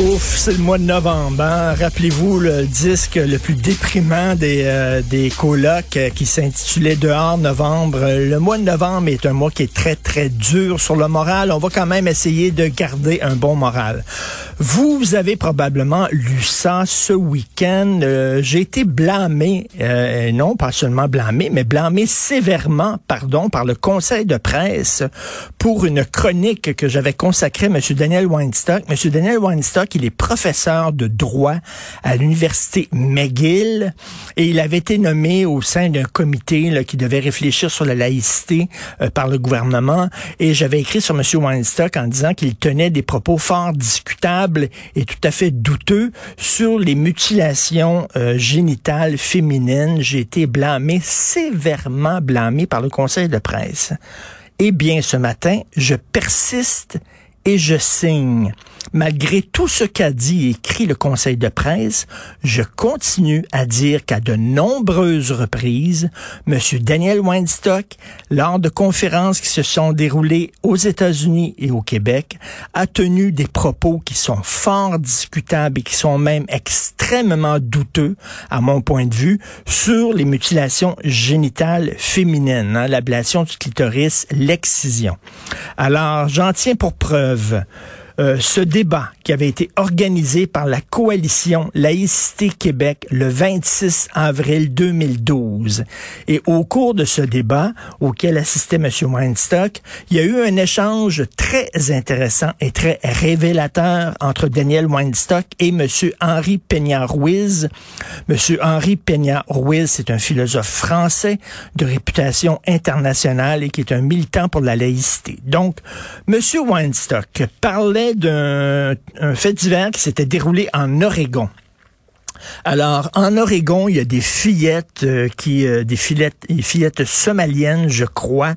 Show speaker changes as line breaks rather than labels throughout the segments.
Ouf, c'est le mois de novembre. Hein? Rappelez-vous le disque le plus déprimant des, euh, des colocs euh, qui s'intitulait Dehors novembre. Le mois de novembre est un mois qui est très, très dur sur le moral. On va quand même essayer de garder un bon moral. Vous avez probablement lu ça ce week-end. Euh, J'ai été blâmé, non pas seulement blâmé, mais blâmé sévèrement, pardon, par le conseil de presse pour une chronique que j'avais consacrée à M. Daniel Weinstock. M. Daniel Weinstock, il est professeur de droit à l'université McGill et il avait été nommé au sein d'un comité là, qui devait réfléchir sur la laïcité euh, par le gouvernement. Et j'avais écrit sur M. Weinstock en disant qu'il tenait des propos fort discutables et tout à fait douteux sur les mutilations euh, génitales féminines. J'ai été blâmé, sévèrement blâmé par le conseil de presse. Eh bien, ce matin, je persiste et je signe. Malgré tout ce qu'a dit et écrit le conseil de presse, je continue à dire qu'à de nombreuses reprises, M. Daniel Weinstock, lors de conférences qui se sont déroulées aux États-Unis et au Québec, a tenu des propos qui sont fort discutables et qui sont même extrêmement douteux, à mon point de vue, sur les mutilations génitales féminines, hein, l'ablation du clitoris, l'excision. Alors, j'en tiens pour preuve euh, ce débat qui avait été organisé par la coalition Laïcité Québec le 26 avril 2012. Et au cours de ce débat, auquel assistait M. Weinstock, il y a eu un échange très intéressant et très révélateur entre Daniel Weinstock et M. Henri Peña-Ruiz. M. Henri Peña-Ruiz, c'est un philosophe français de réputation internationale et qui est un militant pour la laïcité. Donc, M. Weinstock parlait d'un fait divers qui s'était déroulé en Oregon. Alors, en Oregon, il y a des fillettes euh, qui, euh, des fillettes, des fillettes somaliennes, je crois,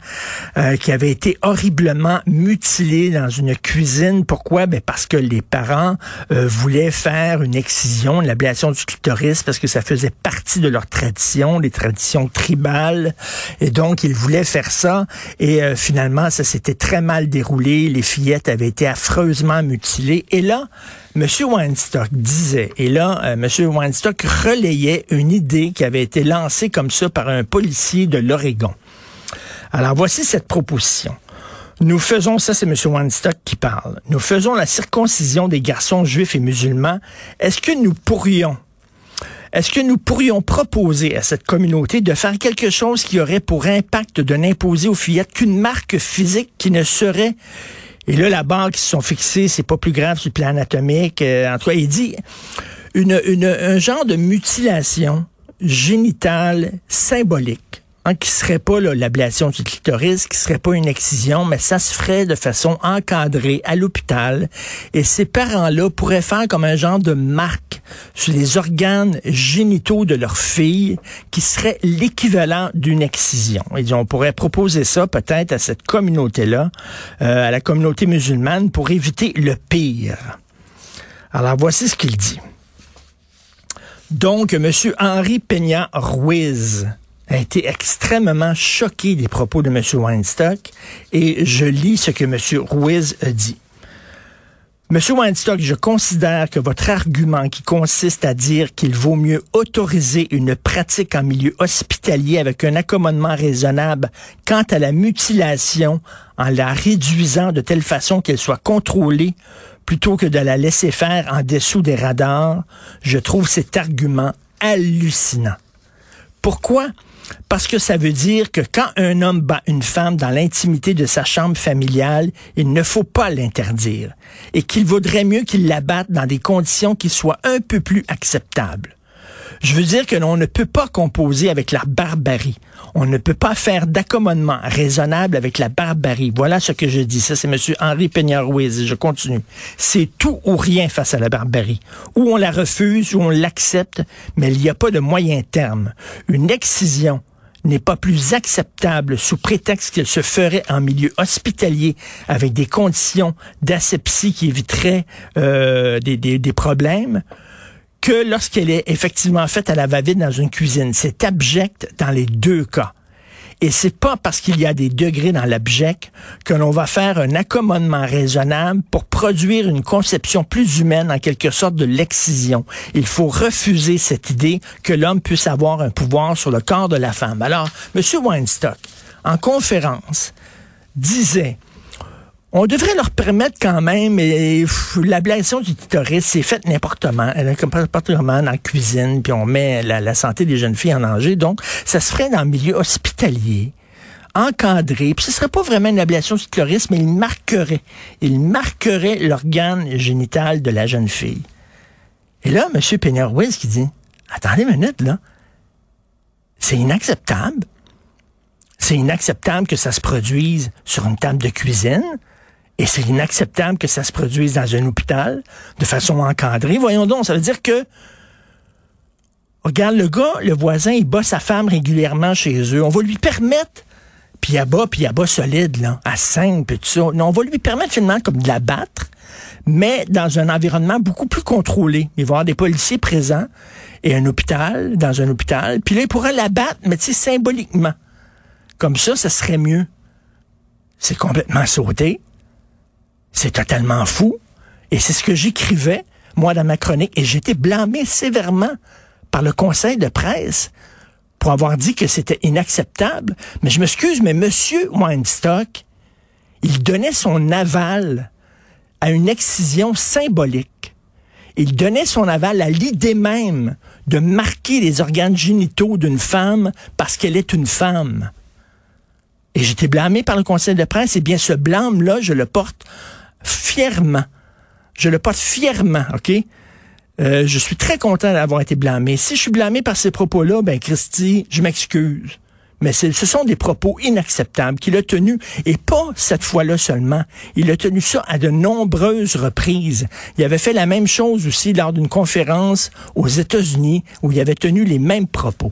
euh, qui avaient été horriblement mutilées dans une cuisine. Pourquoi? Ben parce que les parents voulaient faire une excision, une ablation du clitoris, parce que ça faisait partie de leur tradition, les traditions tribales, et donc ils voulaient faire ça. Et finalement, ça s'était très mal déroulé. Les fillettes avaient été affreusement mutilées. Et là, Monsieur Weinstock disait, et là, euh, M. Weinstock relayait une idée qui avait été lancée comme ça par un policier de l'Oregon. Alors voici cette proposition. Nous faisons, ça c'est M. Weinstock qui parle, nous faisons la circoncision des garçons juifs et musulmans. Est-ce que nous pourrions est-ce que nous pourrions proposer à cette communauté de faire quelque chose qui aurait pour impact de n'imposer aux fillettes qu'une marque physique qui ne serait et là, la barre qui se sont fixées, c'est pas plus grave sur le plan anatomique. Euh, en tout cas, il dit une, une, un genre de mutilation génitale symbolique Hein, qui serait pas l'ablation du clitoris, qui serait pas une excision, mais ça se ferait de façon encadrée à l'hôpital. Et ces parents-là pourraient faire comme un genre de marque sur les organes génitaux de leur fille, qui serait l'équivalent d'une excision. Et on pourrait proposer ça peut-être à cette communauté-là, euh, à la communauté musulmane, pour éviter le pire. Alors voici ce qu'il dit. Donc, M. Henri Peña Ruiz, a été extrêmement choqué des propos de M. Weinstock et je lis ce que M. Ruiz a dit. Monsieur Weinstock, je considère que votre argument qui consiste à dire qu'il vaut mieux autoriser une pratique en milieu hospitalier avec un accommodement raisonnable quant à la mutilation en la réduisant de telle façon qu'elle soit contrôlée plutôt que de la laisser faire en dessous des radars, je trouve cet argument hallucinant. Pourquoi? Parce que ça veut dire que quand un homme bat une femme dans l'intimité de sa chambre familiale, il ne faut pas l'interdire. Et qu'il vaudrait mieux qu'il la batte dans des conditions qui soient un peu plus acceptables. Je veux dire que l'on ne peut pas composer avec la barbarie. On ne peut pas faire d'accommodement raisonnable avec la barbarie. Voilà ce que je dis. Ça, c'est M. Henri Peña-Ruiz. Je continue. C'est tout ou rien face à la barbarie. Ou on la refuse, ou on l'accepte, mais il n'y a pas de moyen terme. Une excision n'est pas plus acceptable sous prétexte qu'elle se ferait en milieu hospitalier avec des conditions d'asepsie qui éviteraient euh, des, des problèmes que lorsqu'elle est effectivement faite à la va-vite dans une cuisine. C'est abject dans les deux cas. Et c'est pas parce qu'il y a des degrés dans l'abject que l'on va faire un accommodement raisonnable pour produire une conception plus humaine, en quelque sorte, de l'excision. Il faut refuser cette idée que l'homme puisse avoir un pouvoir sur le corps de la femme. Alors, M. Weinstock, en conférence, disait on devrait leur permettre quand même, et l'ablation du clitoris, c'est fait n'importe comment, dans la cuisine, puis on met la, santé des jeunes filles en danger. Donc, ça se ferait dans le milieu hospitalier, encadré, puis ce serait pas vraiment une ablation du clitoris, mais il marquerait, il marquerait l'organe génital de la jeune fille. Et là, M. Peña-Ruiz qui dit, attendez une minute, là, c'est inacceptable. C'est inacceptable que ça se produise sur une table de cuisine. Et c'est inacceptable que ça se produise dans un hôpital de façon encadrée. Voyons donc, ça veut dire que Regarde, le gars, le voisin, il bat sa femme régulièrement chez eux. On va lui permettre, puis à bas, puis à bas solide, là, à 5, puis tout ça. Non, on va lui permettre finalement comme de la battre, mais dans un environnement beaucoup plus contrôlé. Il va y avoir des policiers présents et un hôpital, dans un hôpital. Puis là, il pourra la battre, mais tu sais, symboliquement. Comme ça, ça serait mieux. C'est complètement sauté. C'est totalement fou. Et c'est ce que j'écrivais, moi, dans ma chronique. Et j'étais blâmé sévèrement par le conseil de presse pour avoir dit que c'était inacceptable. Mais je m'excuse, mais Monsieur Weinstock, il donnait son aval à une excision symbolique. Il donnait son aval à l'idée même de marquer les organes génitaux d'une femme parce qu'elle est une femme. Et j'étais blâmé par le conseil de presse. Et bien, ce blâme-là, je le porte fièrement. Je le porte fièrement, OK? Euh, je suis très content d'avoir été blâmé. Si je suis blâmé par ces propos-là, ben Christy, je m'excuse. Mais ce sont des propos inacceptables qu'il a tenus, et pas cette fois-là seulement. Il a tenu ça à de nombreuses reprises. Il avait fait la même chose aussi lors d'une conférence aux États-Unis où il avait tenu les mêmes propos.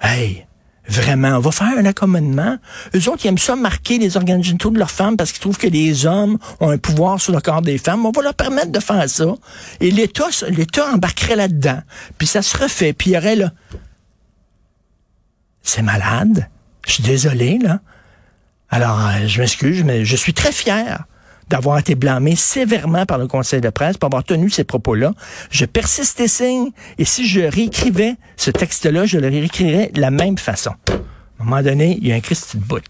Hey, Vraiment, on va faire un accommodement. Eux autres, ils aiment ça marquer les organes génitaux de leurs femmes parce qu'ils trouvent que les hommes ont un pouvoir sur le corps des femmes. On va leur permettre de faire ça. Et l'État, l'État embarquerait là-dedans. Puis ça se refait. Puis il y aurait là... C'est malade. Je suis désolé, là. Alors, euh, je m'excuse, mais je suis très fier d'avoir été blâmé sévèrement par le Conseil de presse pour avoir tenu ces propos-là. Je persiste et signe, et si je réécrivais ce texte-là, je le réécrirais de la même façon. À un moment donné, il y a un Christ de bout.